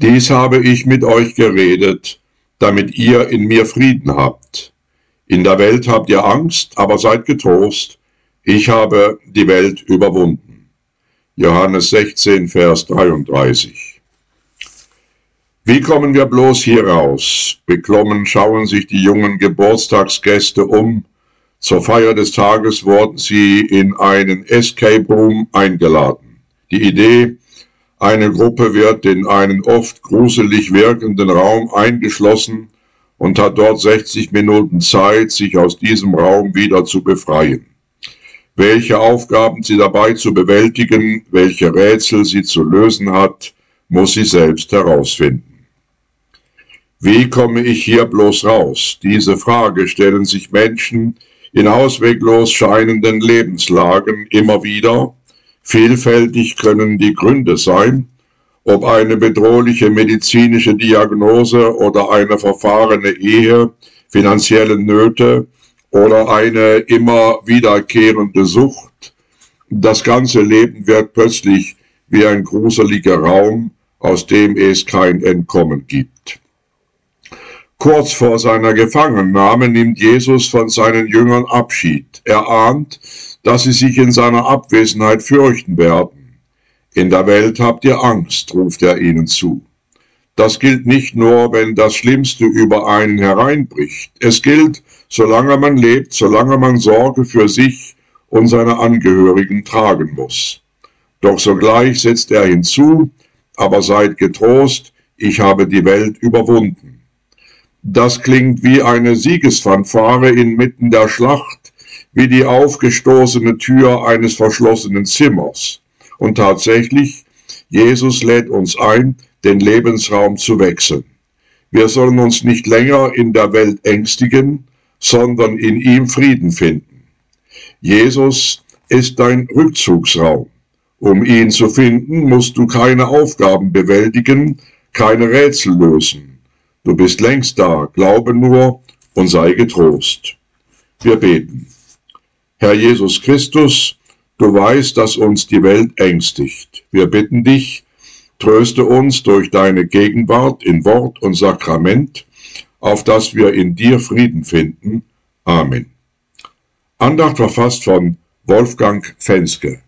Dies habe ich mit euch geredet, damit ihr in mir Frieden habt. In der Welt habt ihr Angst, aber seid getrost, ich habe die Welt überwunden. Johannes 16, Vers 33. Wie kommen wir bloß hier raus? Beklommen schauen sich die jungen Geburtstagsgäste um. Zur Feier des Tages wurden sie in einen Escape Room eingeladen. Die Idee, eine Gruppe wird in einen oft gruselig wirkenden Raum eingeschlossen und hat dort 60 Minuten Zeit, sich aus diesem Raum wieder zu befreien. Welche Aufgaben sie dabei zu bewältigen, welche Rätsel sie zu lösen hat, muss sie selbst herausfinden. Wie komme ich hier bloß raus? Diese Frage stellen sich Menschen in ausweglos scheinenden Lebenslagen immer wieder Vielfältig können die Gründe sein, ob eine bedrohliche medizinische Diagnose oder eine verfahrene Ehe, finanzielle Nöte oder eine immer wiederkehrende Sucht. Das ganze Leben wird plötzlich wie ein gruseliger Raum, aus dem es kein Entkommen gibt. Kurz vor seiner Gefangennahme nimmt Jesus von seinen Jüngern Abschied. Er ahnt, dass sie sich in seiner Abwesenheit fürchten werden. In der Welt habt ihr Angst, ruft er ihnen zu. Das gilt nicht nur, wenn das Schlimmste über einen hereinbricht. Es gilt, solange man lebt, solange man Sorge für sich und seine Angehörigen tragen muss. Doch sogleich setzt er hinzu, aber seid getrost, ich habe die Welt überwunden. Das klingt wie eine Siegesfanfare inmitten der Schlacht, wie die aufgestoßene Tür eines verschlossenen Zimmers. Und tatsächlich, Jesus lädt uns ein, den Lebensraum zu wechseln. Wir sollen uns nicht länger in der Welt ängstigen, sondern in ihm Frieden finden. Jesus ist dein Rückzugsraum. Um ihn zu finden, musst du keine Aufgaben bewältigen, keine Rätsel lösen. Du bist längst da, glaube nur und sei getrost. Wir beten. Herr Jesus Christus, du weißt, dass uns die Welt ängstigt. Wir bitten dich, tröste uns durch deine Gegenwart in Wort und Sakrament, auf dass wir in dir Frieden finden. Amen. Andacht verfasst von Wolfgang Fenske.